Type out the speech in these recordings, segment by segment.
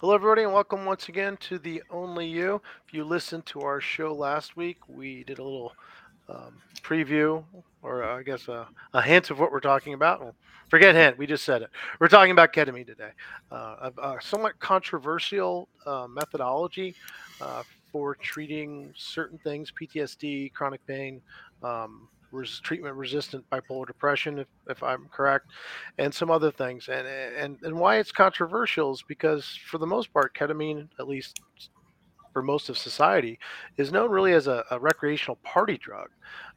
Hello, everybody, and welcome once again to the Only You. If you listened to our show last week, we did a little um, preview, or uh, I guess a, a, hint of what we're talking about. Well, forget hint, we just said it. We're talking about ketamine today. Uh, a, a, somewhat controversial uh, methodology uh, for treating certain things PTSD, chronic pain. Um, res- treatment resistant bipolar depression, if, if I'm correct, and some other things. And, and, and why it's controversial is because, for the most part, ketamine, at least for most of society, is known really as a, a recreational party drug.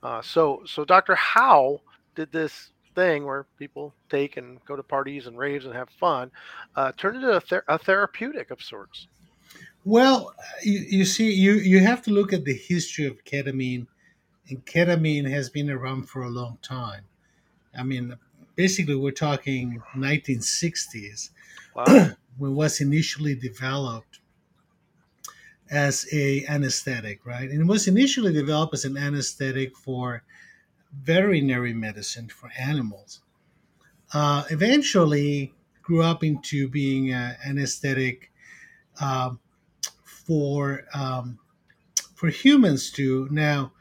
Uh, so, so Dr. How did this thing where people take and go to parties and raves and have fun uh, turn into a, ther- a therapeutic of sorts? Well, you, you see, you, you have to look at the history of ketamine and ketamine has been around for a long time. I mean, basically, we're talking 1960s wow. when it was initially developed as a anesthetic, right? And it was initially developed as an anesthetic for veterinary medicine for animals. Uh, eventually, grew up into being an anesthetic uh, for um, for humans too. Now,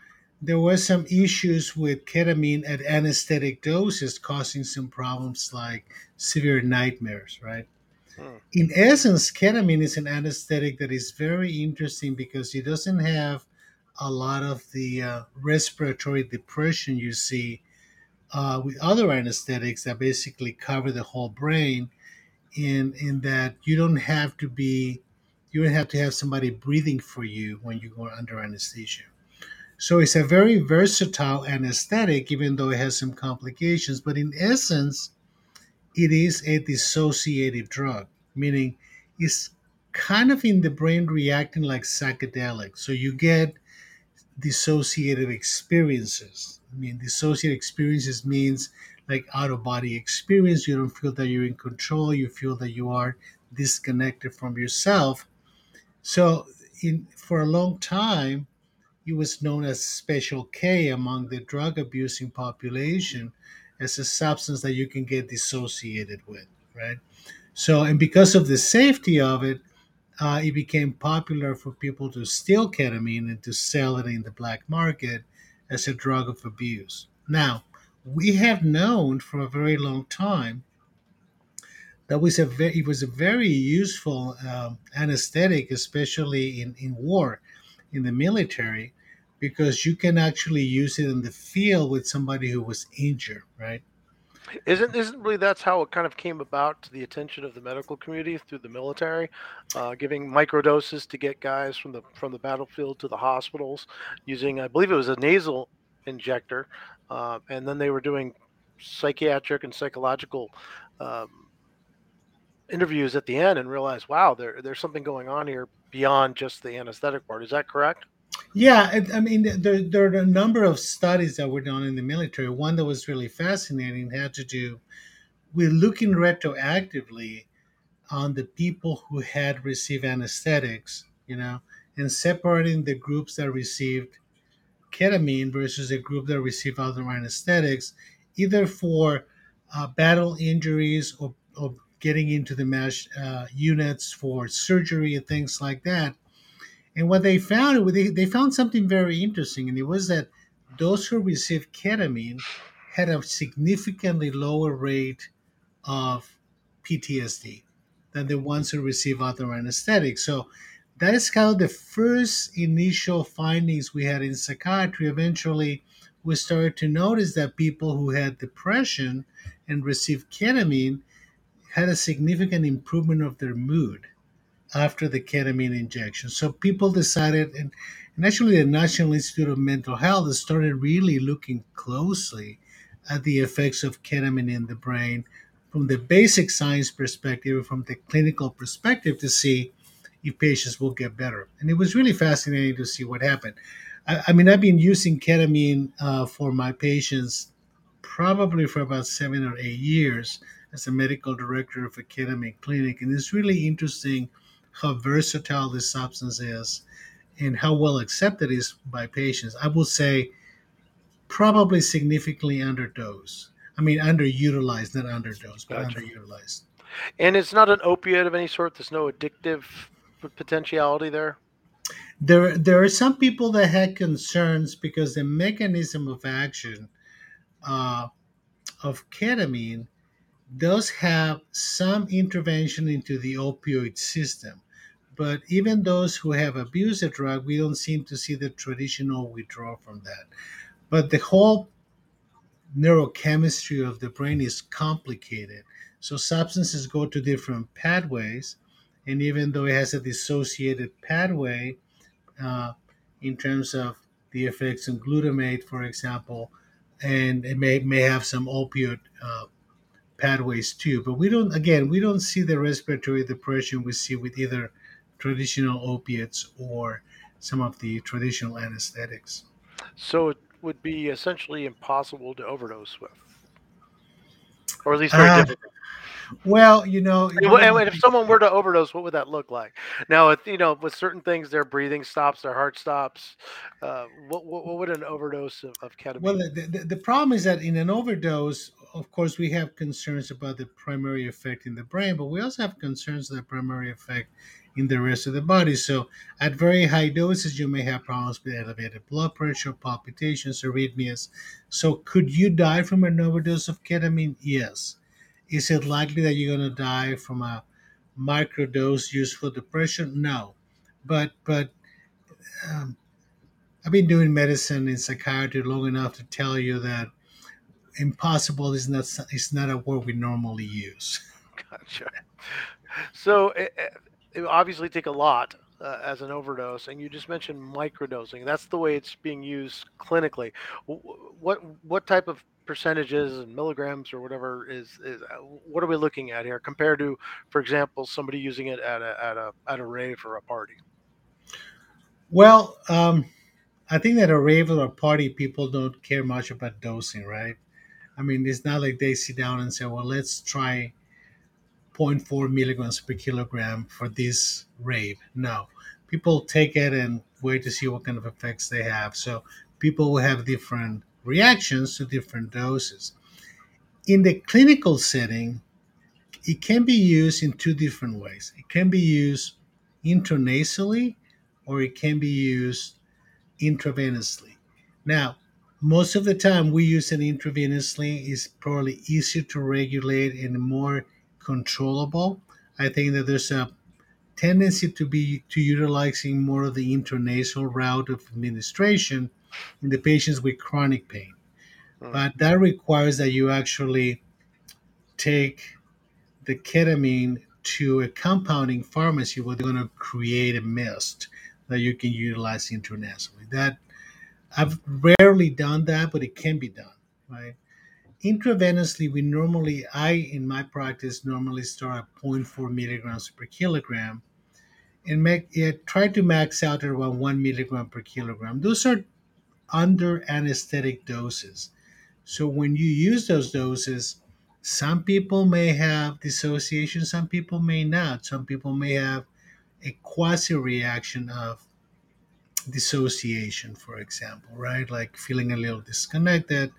there were some issues with ketamine at anesthetic doses causing some problems like severe nightmares, right? Hmm. In essence, ketamine is an anesthetic that is very interesting because it doesn't have a lot of the uh, respiratory depression you see uh, with other anesthetics that basically cover the whole brain in in that you don't have to be you don't have to have somebody breathing for you when you go under anesthesia so it's a very versatile anesthetic, even though it has some complications. But in essence, it is a dissociative drug, meaning it's kind of in the brain reacting like psychedelic. So you get dissociative experiences. I mean, dissociative experiences means like out of body experience. You don't feel that you're in control. You feel that you are disconnected from yourself. So, in for a long time, he was known as Special K among the drug abusing population as a substance that you can get dissociated with, right? So, and because of the safety of it, uh, it became popular for people to steal ketamine and to sell it in the black market as a drug of abuse. Now, we have known for a very long time that was a very, it was a very useful um, anesthetic, especially in, in war, in the military, because you can actually use it in the field with somebody who was injured, right? Isn't isn't really that's how it kind of came about to the attention of the medical community through the military, uh, giving microdoses to get guys from the from the battlefield to the hospitals using I believe it was a nasal injector, uh, and then they were doing psychiatric and psychological um, interviews at the end and realized wow there there's something going on here beyond just the anesthetic part. Is that correct? Yeah, I mean, there, there are a number of studies that were done in the military. One that was really fascinating had to do with looking retroactively on the people who had received anesthetics, you know, and separating the groups that received ketamine versus a group that received other anesthetics, either for uh, battle injuries or, or, getting into the MASH uh, units for surgery and things like that. And what they found, they, they found something very interesting, and it was that those who received ketamine had a significantly lower rate of PTSD than the ones who received other anesthetics. So that is kind of the first initial findings we had in psychiatry. Eventually, we started to notice that people who had depression and received ketamine had a significant improvement of their mood after the ketamine injection. So people decided, and, and actually the National Institute of Mental Health started really looking closely at the effects of ketamine in the brain from the basic science perspective, from the clinical perspective to see if patients will get better. And it was really fascinating to see what happened. I, I mean, I've been using ketamine uh, for my patients probably for about seven or eight years as a medical director of a ketamine clinic. And it's really interesting how versatile this substance is and how well accepted it is by patients, I would say probably significantly underdosed. I mean, underutilized, not underdosed, but gotcha. underutilized. And it's not an opiate of any sort. There's no addictive potentiality there. There, there are some people that had concerns because the mechanism of action uh, of ketamine does have some intervention into the opioid system. But even those who have abused the drug, we don't seem to see the traditional withdrawal from that. But the whole neurochemistry of the brain is complicated. So substances go to different pathways, and even though it has a dissociated pathway uh, in terms of the effects on glutamate, for example, and it may may have some opioid uh, pathways too. But we don't, again, we don't see the respiratory depression we see with either traditional opiates or some of the traditional anesthetics. So it would be essentially impossible to overdose with, or at least very Uh, difficult. well, you know, And and if someone were to overdose, what would that look like? Now, with, you know, with certain things, their breathing stops, their heart stops. Uh, what, what what would an overdose of, of Well, the, the, the problem is that in an overdose, of course, we have concerns about the primary effect in the brain, but we also have concerns of the primary effect in the rest of the body. So, at very high doses, you may have problems with elevated blood pressure, palpitations, arrhythmias. So, could you die from an overdose of ketamine? Yes. Is it likely that you're going to die from a microdose used for depression? No. But, but, um, I've been doing medicine and psychiatry long enough to tell you that impossible is not is not a word we normally use. Gotcha. So it, it obviously take a lot uh, as an overdose, and you just mentioned microdosing. That's the way it's being used clinically. Wh- wh- What what type of percentages and milligrams or whatever is, is uh, what are we looking at here compared to, for example, somebody using it at a at a at a rave or a party? Well, um, I think that a rave or a party, people don't care much about dosing, right? I mean, it's not like they sit down and say, "Well, let's try 0.4 milligrams per kilogram for this rave." No, people take it and wait to see what kind of effects they have. So people will have different reactions to different doses. In the clinical setting, it can be used in two different ways. It can be used intranasally or it can be used intravenously. Now, most of the time we use it intravenously is probably easier to regulate and more controllable. I think that there's a tendency to be to utilizing more of the intranasal route of administration in the patients with chronic pain. Hmm. But that requires that you actually take the ketamine to a compounding pharmacy where they're going to create a mist that you can utilize intranasally. That I've rarely done that, but it can be done, right? Intravenously, we normally, I in my practice normally start at 0.4 milligrams per kilogram and make it try to max out at around one milligram per kilogram. Those are under anesthetic doses. So when you use those doses, some people may have dissociation, some people may not. Some people may have a quasi reaction of dissociation, for example, right? Like feeling a little disconnected,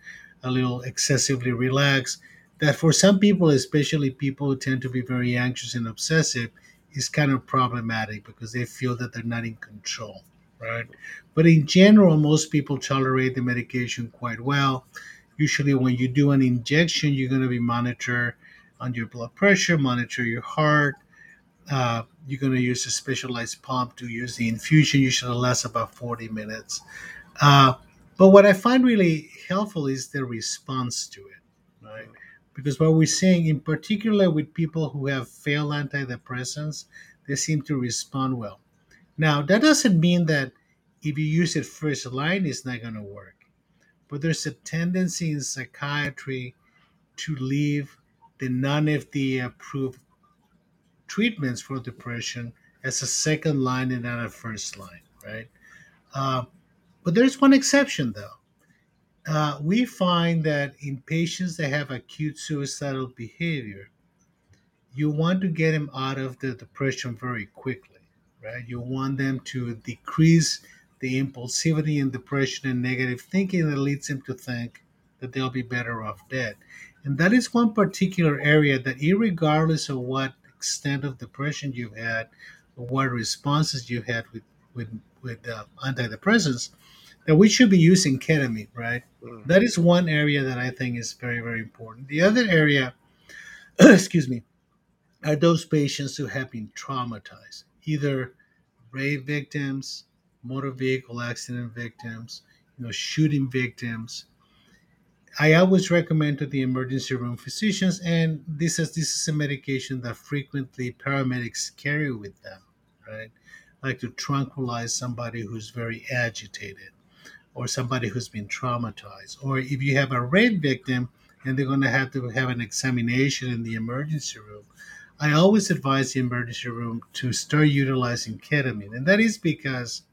a little excessively relaxed. That for some people, especially people who tend to be very anxious and obsessive, is kind of problematic because they feel that they're not in control, right? But in general, most people tolerate the medication quite well. Usually, when you do an injection, you're going to be monitored on your blood pressure, monitor your heart, uh, you're going to use a specialized pump to use the infusion. Usually lasts about 40 minutes. Uh, but what I find really helpful is the response to it, right? Because what we're seeing, in particular with people who have failed antidepressants, they seem to respond well. Now, that doesn't mean that if you use it first line, it's not going to work. But there's a tendency in psychiatry to leave the non FDA approved treatments for depression as a second line and not a first line, right? Uh, but there's one exception though. Uh, we find that in patients that have acute suicidal behavior, you want to get them out of the depression very quickly, right? You want them to decrease the impulsivity and depression and negative thinking that leads them to think that they'll be better off dead. And that is one particular area that, regardless of what extent of depression you've had, what responses you had with with with uh, antidepressants, that we should be using ketamine, right? Mm. That is one area that I think is very very important. The other area, excuse me, are those patients who have been traumatized, either rape victims, motor vehicle accident victims, you know, shooting victims. I always recommend to the emergency room physicians, and this is this is a medication that frequently paramedics carry with them, right? Like to tranquilize somebody who's very agitated, or somebody who's been traumatized, or if you have a rape victim and they're going to have to have an examination in the emergency room. I always advise the emergency room to start utilizing ketamine, and that is because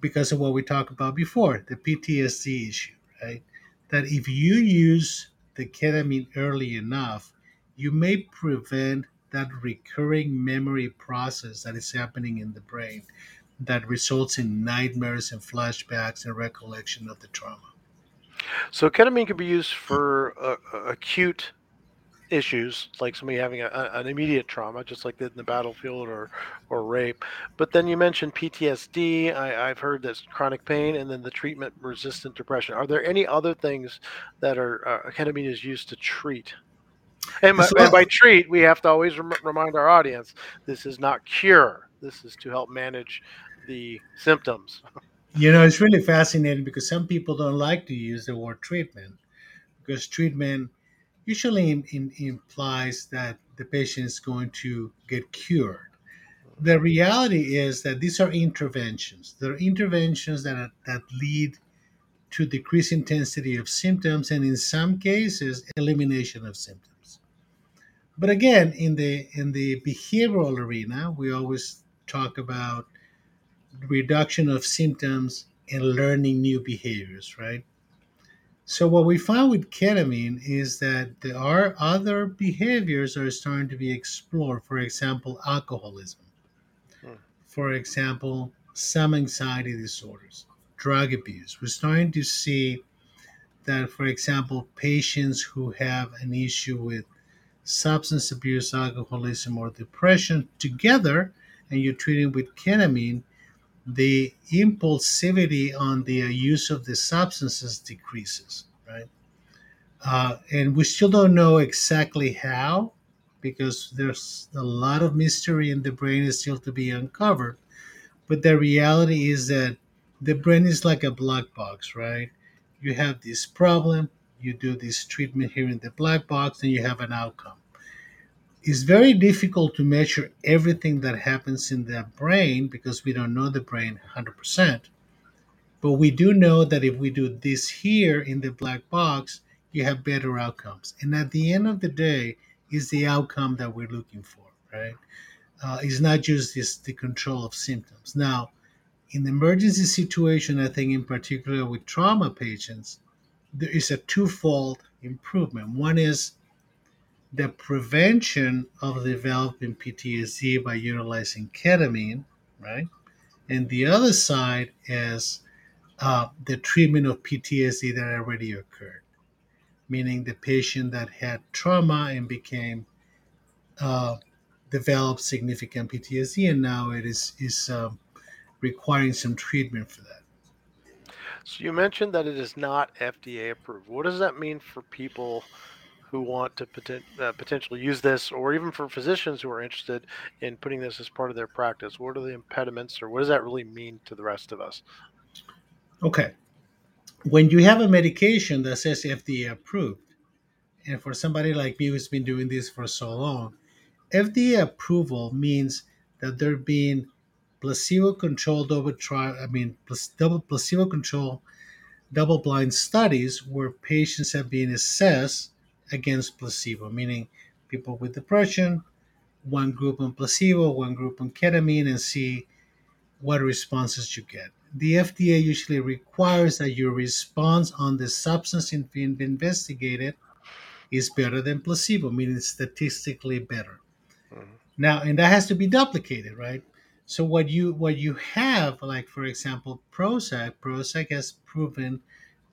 because of what we talked about before, the PTSD issue, right? That if you use the ketamine early enough, you may prevent that recurring memory process that is happening in the brain that results in nightmares and flashbacks and recollection of the trauma. So ketamine can be used for uh, uh, acute issues, like somebody having a, an immediate trauma, just like in the battlefield or or rape. But then you mentioned PTSD. I, I've heard that's chronic pain, and then the treatment-resistant depression. Are there any other things that are uh, ketamine is used to treat? And by, and by treat, we have to always rem- remind our audience this is not cure. This is to help manage the symptoms. You know, it's really fascinating because some people don't like to use the word treatment because treatment usually in, in, implies that the patient is going to get cured. The reality is that these are interventions. They're interventions that, are, that lead to decreased intensity of symptoms and in some cases elimination of symptoms. But again, in the in the behavioral arena, we always talk about reduction of symptoms and learning new behaviors, right? So what we found with ketamine is that there are other behaviors that are starting to be explored. For example, alcoholism. Hmm. For example, some anxiety disorders, drug abuse. We're starting to see that, for example, patients who have an issue with substance abuse, alcoholism, or depression together, and you treat them with ketamine, the impulsivity on the use of the substances decreases, right? Uh, and we still don't know exactly how because there's a lot of mystery in the brain is still to be uncovered. But the reality is that the brain is like a black box, right? You have this problem, you do this treatment here in the black box, and you have an outcome it's very difficult to measure everything that happens in the brain because we don't know the brain 100%. But we do know that if we do this here in the black box, you have better outcomes. And at the end of the day, is the outcome that we're looking for, right? Uh, it's not just this, the control of symptoms. Now, in the emergency situation, I think in particular with trauma patients, there is a twofold improvement. One is the prevention of developing PTSD by utilizing ketamine, right? And the other side is uh, the treatment of PTSD that already occurred, meaning the patient that had trauma and became uh, developed significant PTSD, and now it is is um, requiring some treatment for that. So you mentioned that it is not FDA approved. What does that mean for people who want to poten- uh, potentially use this, or even for physicians who are interested in putting this as part of their practice? What are the impediments, or what does that really mean to the rest of us? Okay. When you have a medication that says FDA approved, and for somebody like me who's been doing this for so long, FDA approval means that they're being placebo controlled over trial, I mean, double placebo control, double blind studies where patients have been assessed against placebo, meaning people with depression, one group on placebo, one group on ketamine, and see what responses you get. The FDA usually requires that your response on the substance being investigated is better than placebo, meaning statistically better. Mm-hmm. Now, and that has to be duplicated, right? So what you what you have, like for example, Prozac, Prozac has proven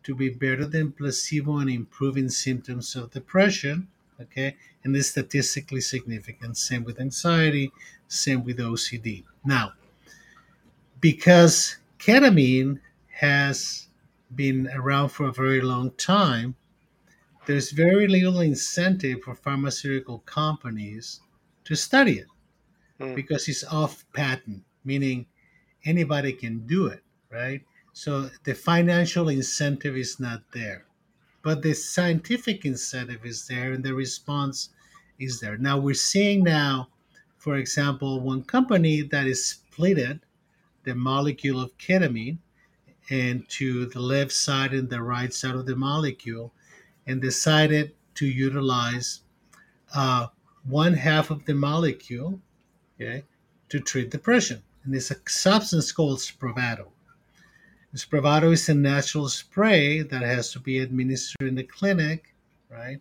to be better than placebo in improving symptoms of depression. Okay, and is statistically significant. Same with anxiety, same with OCD. Now, because ketamine has been around for a very long time, there's very little incentive for pharmaceutical companies to study it Mm. because it's off patent, meaning anybody can do it, right? So the financial incentive is not there, but the scientific incentive is there, and the response is there. Now we're seeing now, for example, one company that is splitted the molecule of ketamine and to the left side and the right side of the molecule and decided to utilize uh, one half of the molecule okay, to treat depression. And it's a substance called Spravato. Spravato is a natural spray that has to be administered in the clinic, right?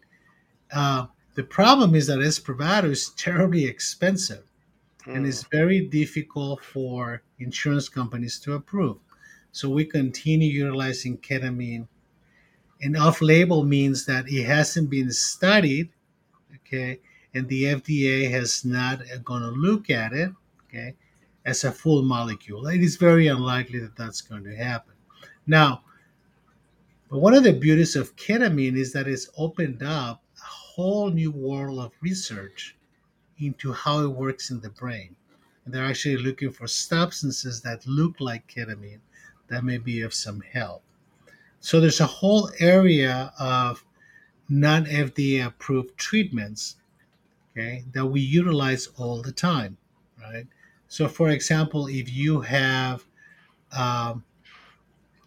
Uh, the problem is that Spravato is terribly expensive and Mm. it's very difficult for insurance companies to approve. So we continue utilizing ketamine. And off label means that it hasn't been studied, okay, and the FDA has not going to look at it, okay, as a full molecule. It is very unlikely that that's going to happen. Now, but one of the beauties of ketamine is that it's opened up a whole new world of research into how it works in the brain. And they're actually looking for substances that look like ketamine that may be of some help. So there's a whole area of non FDA approved treatments, okay, that we utilize all the time, right? So, for example, if you have um,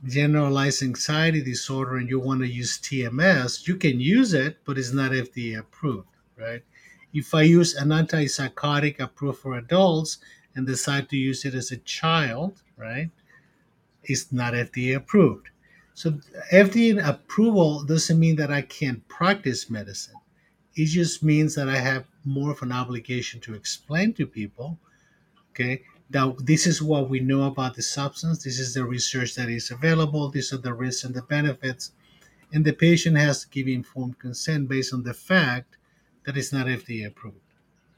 generalized anxiety disorder and you want to use TMS, you can use it, but it's not FDA approved, right? If I use an antipsychotic approved for adults and decide to use it as a child, right, it's not FDA approved. So FDA approval doesn't mean that I can't practice medicine. It just means that I have more of an obligation to explain to people, okay, that this is what we know about the substance, this is the research that is available, these are the risks and the benefits, and the patient has to give informed consent based on the fact that it's not FDA approved,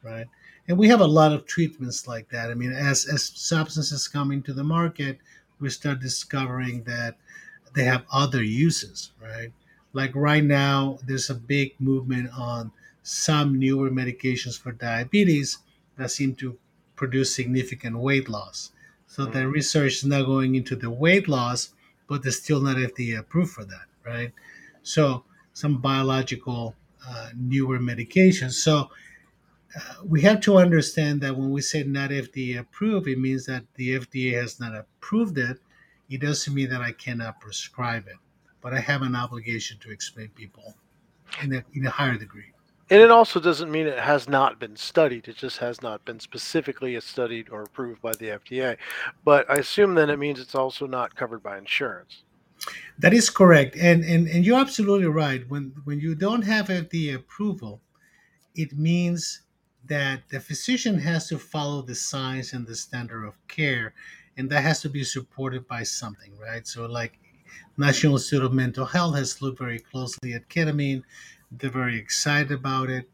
right? And we have a lot of treatments like that. I mean, as as substances come into the market, we start discovering that they have other uses, right? Like right now, there's a big movement on some newer medications for diabetes that seem to produce significant weight loss. So the Mm. research is now going into the weight loss, but they're still not FDA approved for that, right? So some biological uh, newer medications. So uh, we have to understand that when we say not FDA approved, it means that the FDA has not approved it. It doesn't mean that I cannot prescribe it, but I have an obligation to explain people in a, in a higher degree. And it also doesn't mean it has not been studied. It just has not been specifically studied or approved by the FDA. But I assume then it means it's also not covered by insurance. That is correct, and and and you're absolutely right. When when you don't have FDA approval, it means that the physician has to follow the science and the standard of care, and that has to be supported by something, right? So, like National Institute of Mental Health has looked very closely at ketamine. They're very excited about it,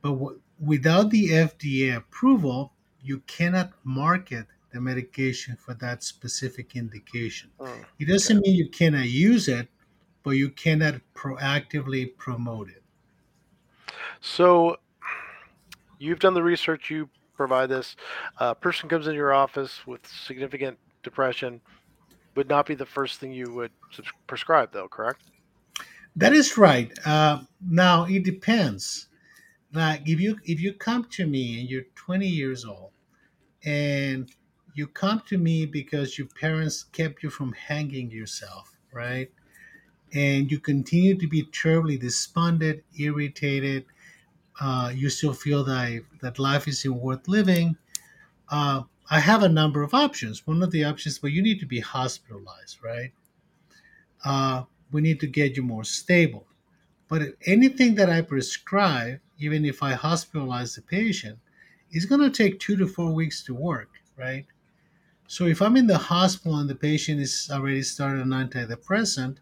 but w- without the FDA approval, you cannot market the medication for that specific indication. Mm. It doesn't mean you cannot use it, but you cannot proactively promote it. So you've done the research, you provide this. A person comes into your office with significant depression, would not be the first thing you would prescribe, though, correct? That is right. Uh, now it depends. Like if you if you come to me and you're 20 years old, and you come to me because your parents kept you from hanging yourself, right? And you continue to be terribly despondent, irritated. Uh, you still feel that that life isn't worth living. Uh, I have a number of options. One of the options, but you need to be hospitalized, right? Uh, we need to get you more stable. But anything that I prescribe, even if I hospitalize the patient, is going to take two to four weeks to work, right? So if I'm in the hospital and the patient is already started an antidepressant,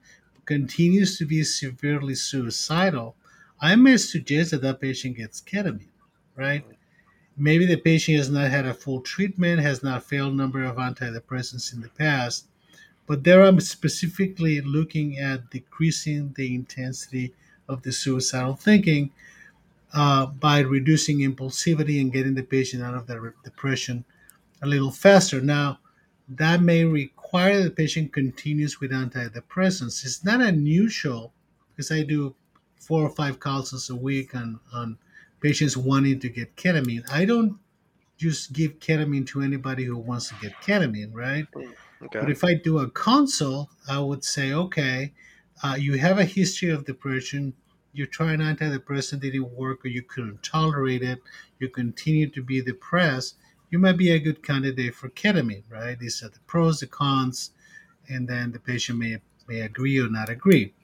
continues to be severely suicidal, I may suggest that that patient gets ketamine, right? Maybe the patient has not had a full treatment, has not failed a number of antidepressants in the past, but there I'm specifically looking at decreasing the intensity of the suicidal thinking uh, by reducing impulsivity and getting the patient out of the depression a little faster. Now, that may require the patient continues with antidepressants. It's not unusual because I do four or five calls a week on, on patients wanting to get ketamine. I don't just give ketamine to anybody who wants to get ketamine, right? Okay. But if I do a consult, I would say, okay, uh, you have a history of depression. You try an antidepressant, didn't work, or you couldn't tolerate it. You continue to be depressed. You might be a good candidate for ketamine, right? These are the pros, the cons, and then the patient may may agree or not agree.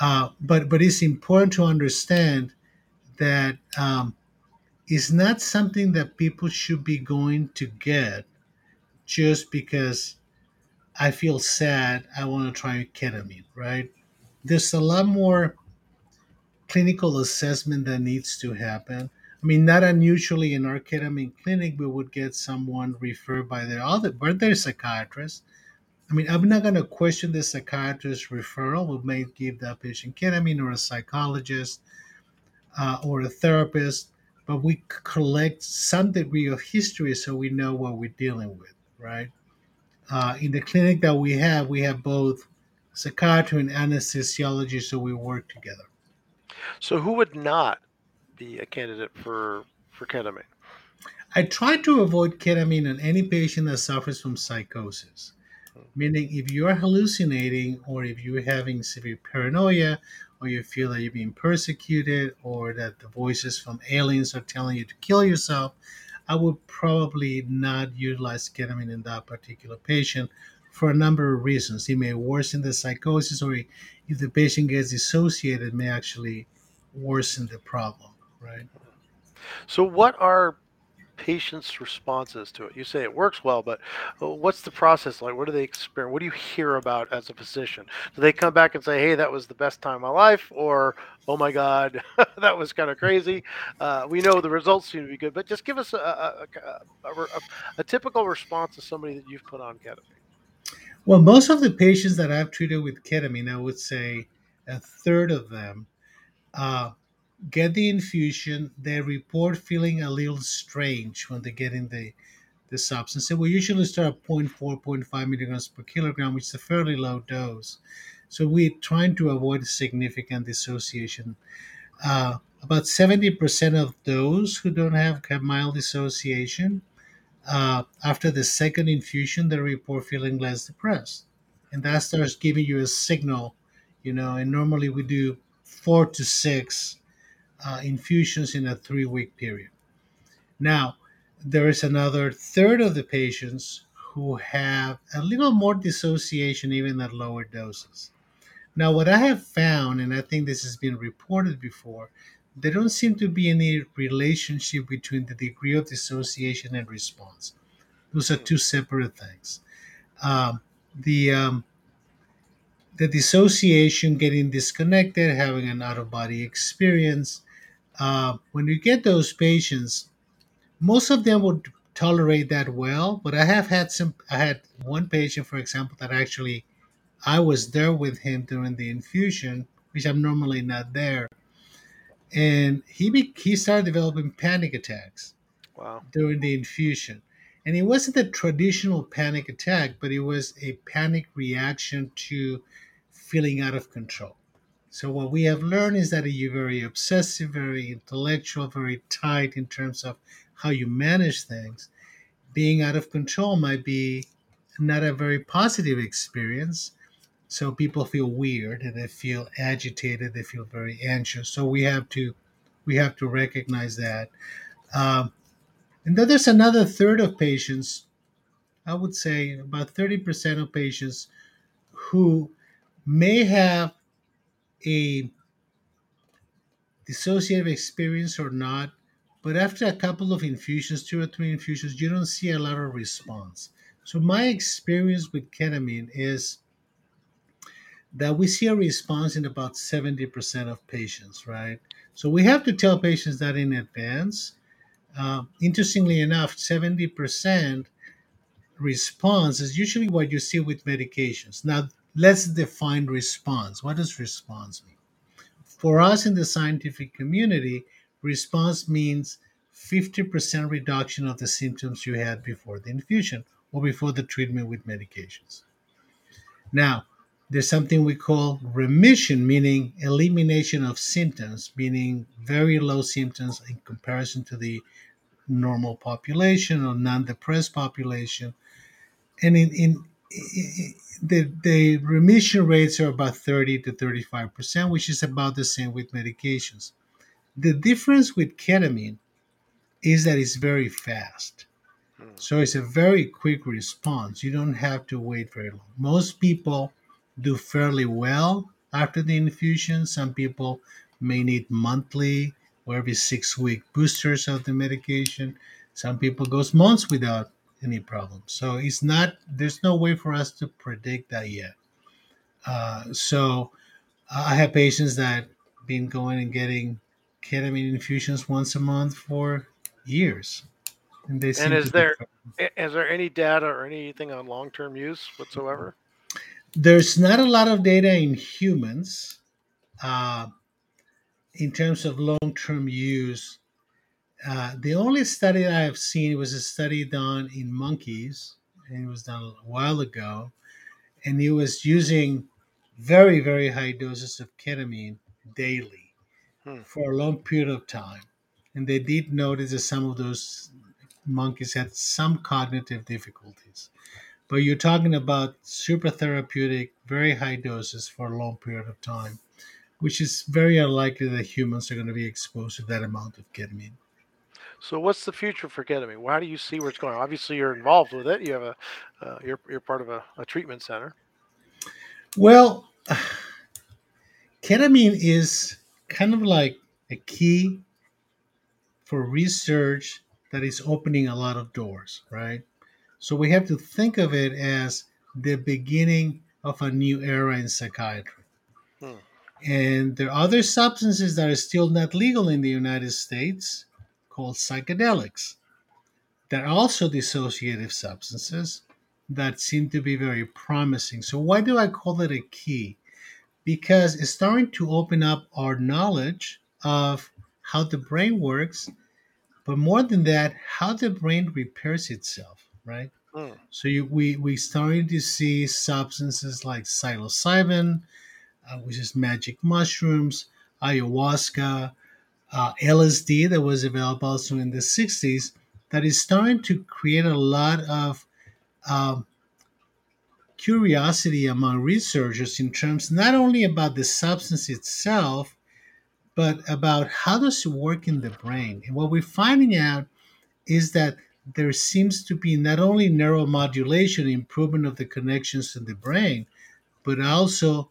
Uh, but but it's important to understand that um, it's not something that people should be going to get just because I feel sad. I want to try ketamine, right? There's a lot more clinical assessment that needs to happen. I mean, not unusually in our ketamine clinic, we would get someone referred by their other, but their psychiatrist. I mean, I'm not going to question the psychiatrist referral. We may give that patient ketamine or a psychologist uh, or a therapist, but we collect some degree of history so we know what we're dealing with, right? Uh, in the clinic that we have, we have both psychiatry and anesthesiology, so we work together. So, who would not be a candidate for for ketamine? I try to avoid ketamine in any patient that suffers from psychosis. Meaning, if you are hallucinating, or if you're having severe paranoia, or you feel that you're being persecuted, or that the voices from aliens are telling you to kill yourself, I would probably not utilize ketamine in that particular patient for a number of reasons. It may worsen the psychosis, or if the patient gets dissociated, may actually worsen the problem, right? So, what are patients' responses to it? You say it works well, but uh, what's the process like? What do they experience? What do you hear about as a physician? Do they come back and say, "Hey, that was the best time of my life," or "Oh my God, that was kind of crazy"? Uh, we know the results seem to be good, but just give us a, a, a, a typical response to somebody that you've put on ketamine. Well, most of the patients that I've treated with ketamine, I would say a third of them uh, get the infusion, they report feeling a little strange when they're getting the the substance. So we usually start at 0.4, 0.5 milligrams per kilogram, which is a fairly low dose. So we're trying to avoid significant dissociation. Uh, about 70% of those who don't have mild dissociation, uh, after the second infusion, they report feeling less depressed. And that starts giving you a signal, you know, and normally we do four to six uh, infusions in a three week period. Now, there is another third of the patients who have a little more dissociation even at lower doses. Now, what I have found, and I think this has been reported before, there don't seem to be any relationship between the degree of dissociation and response. Those are two separate things. Um, the um, the dissociation, getting disconnected, having an out of body experience, uh, when you get those patients, most of them would tolerate that well. But I have had some. I had one patient, for example, that actually I was there with him during the infusion, which I'm normally not there, and he be, he started developing panic attacks. Wow. During the infusion. And it wasn't a traditional panic attack, but it was a panic reaction to feeling out of control. So what we have learned is that you're very obsessive, very intellectual, very tight in terms of how you manage things. Being out of control might be not a very positive experience. So people feel weird and they feel agitated. They feel very anxious. So we have to we have to recognize that. Um, and then there's another third of patients. I would say about 30% of patients who may have a dissociative experience or not, but after a couple of infusions, two or three infusions, you don't see a lot of response. So my experience with ketamine is that we see a response in about 70% of patients, right? So we have to tell patients that in advance. Uh, interestingly enough, 70% response is usually what you see with medications. Now, let's define response. What does response mean? For us in the scientific community, response means 50% reduction of the symptoms you had before the infusion or before the treatment with medications. Now, there's something we call remission, meaning elimination of symptoms, meaning very low symptoms in comparison to the normal population or non-depressed population. And in, in the, the remission rates are about 30 to 35%, which is about the same with medications. The difference with ketamine is that it's very fast. Hmm. So it's a very quick response. You don't have to wait very long. Most people do fairly well after the infusion. Some people may need monthly or every six week boosters of the medication. Some people goes months without any problem. So it's not there's no way for us to predict that yet. Uh, so I have patients that been going and getting ketamine infusions once a month for years, and they And is there is there any data or anything on long term use whatsoever? There's not a lot of data in humans uh, in terms of long term use. Uh, the only study I have seen was a study done in monkeys, and it was done a while ago, and it was using very, very high doses of ketamine daily Hmm. for a long period of time. And they did notice that some of those monkeys had some cognitive difficulties. But you're talking about super therapeutic, very high doses for a long period of time, which is very unlikely that humans are going to be exposed to that amount of ketamine. So what's the future for ketamine? How do you see where it's going? Obviously, you're involved with it. You have a uh, you're you're part of a, a treatment center. Well, ketamine is kind of like a key for research that is opening a lot of doors, right? So we have to think of it as the beginning of a new era in psychiatry. Hmm. And there are other substances that are still not legal in the United States called psychedelics. That are also dissociative substances that seem to be very promising. So, why do I call it a key? Because it's starting to open up our knowledge of how the brain works, but more than that, how the brain repairs itself, right? Hmm. So you, we we starting to see substances like psilocybin, uh, which is magic mushrooms, ayahuasca, uh, LSD that was available also in the 60s, that is starting to create a lot of um, curiosity among researchers in terms not only about the substance itself, but about how does it work in the brain. And what we're finding out is that there seems to be not only neuromodulation, improvement of the connections in the brain, but also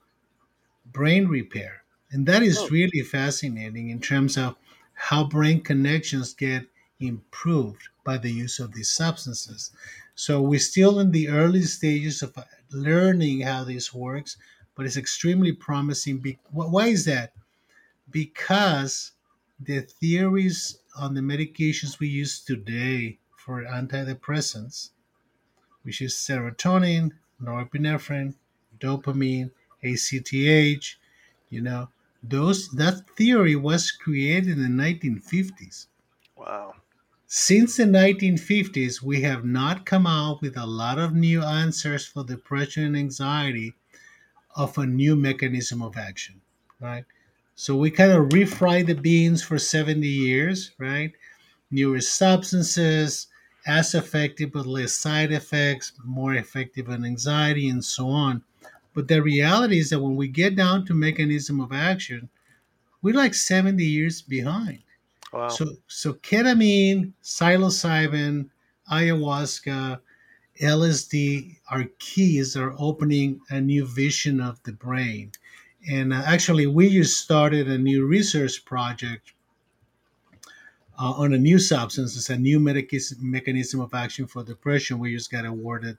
brain repair. And that is Oh, really fascinating in terms of how brain connections get improved by the use of these substances. So we're still in the early stages of uh, learning how this works, but it's extremely promising. Be- Why is that? Because the theories on the medications we use today for antidepressants, which is serotonin, norepinephrine, dopamine, ACTH, you know, those that theory was created in the 1950s. wow. Since the 1950s, we have not come out with a lot of new answers for depression and anxiety of a new mechanism of action, right? So we kind of refried the beans for 70 years, right? Newer substances, as effective but less side effects, more effective on anxiety, and so on. But the reality is that when we get down to mechanism of action, we're like 70 years behind. Wow. So, so ketamine, psilocybin, ayahuasca, LSD are keys are opening a new vision of the brain. And uh, actually, we just started a new research project uh, on a new substance. It's a new medicis- mechanism of action for depression. We just got awarded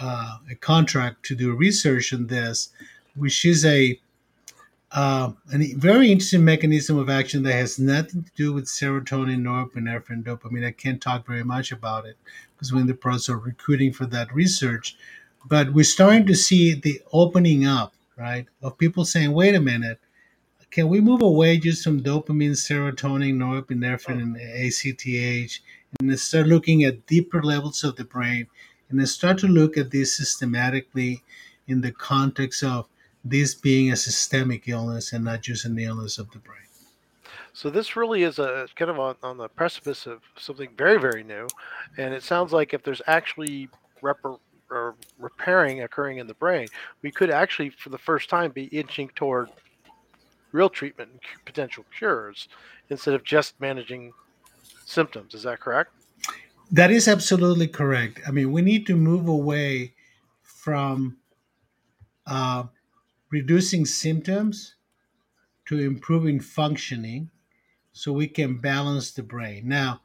uh, a contract to do research on this. which is a uh, a very interesting mechanism of action that has nothing to do with serotonin, norepinephrine, dopamine. I can't talk very much about it because we're in the process of recruiting for that research. But we're starting to see the opening up, right, of people saying, wait a minute, can we move away just from dopamine, serotonin, norepinephrine, and ACTH, and start looking at deeper levels of the brain, and then start to look at this systematically in the context of this being a systemic illness and not just an illness of the brain. So this really is a kind of on, on the precipice of something very, very new, and it sounds like if there's actually rep- repairing occurring in the brain, we could actually, for the first time, be inching toward real treatment and potential cures instead of just managing symptoms. Is that correct? That is absolutely correct. I mean, we need to move away from uh, reducing symptoms to improving functioning so we can balance the brain. Now,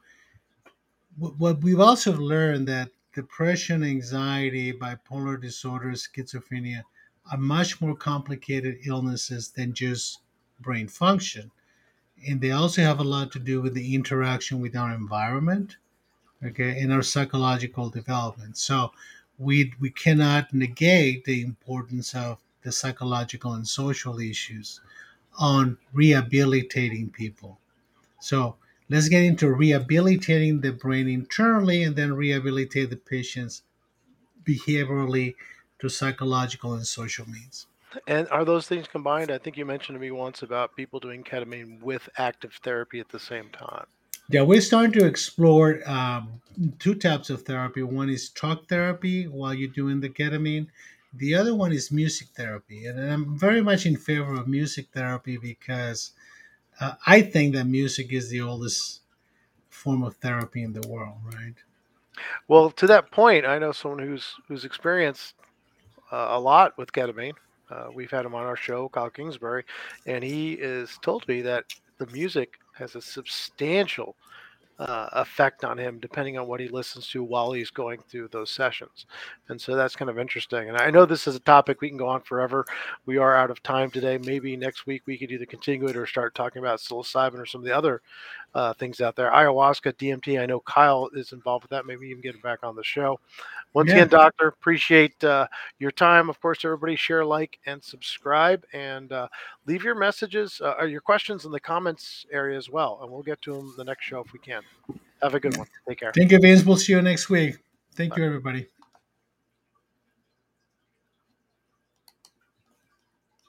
what we've also learned that depression, anxiety, bipolar disorder, schizophrenia are much more complicated illnesses than just brain function. And they also have a lot to do with the interaction with our environment, okay, in our psychological development. So we we cannot negate the importance of the psychological and social issues on rehabilitating people. So let's get into rehabilitating the brain internally and then rehabilitate the patients behaviorally to psychological and social means. And are those things combined? I think you mentioned to me once about people doing ketamine with active therapy at the same time. Yeah, we're starting to explore um, two types of therapy. One is talk therapy while you're doing the ketamine. The other one is music therapy. And I'm very much in favor of music therapy because uh, I think that music is the oldest form of therapy in the world, right? Well, to that point, I know someone who's who's experienced uh, a lot with ketamine. Uh, we've had him on our show, Kyle Kingsbury, and he has told me that the music has a substantial uh, effect on him depending on what he listens to while he's going through those sessions. And so that's kind of interesting. And I know this is a topic we can go on forever. We are out of time today. Maybe next week we could either continue it or start talking about psilocybin or some of the other uh, things out there. Ayahuasca, DMT. I know Kyle is involved with that. Maybe even get him back on the show. Once yeah. again, Doctor, appreciate uh, your time. Of course, everybody share, like, and subscribe, and uh, leave your messages uh, or your questions in the comments area as well, and we'll get to them the next show if we can. Have a good one. Take care. Thank you, Vince. We'll see you next week. Thank Bye. you, everybody.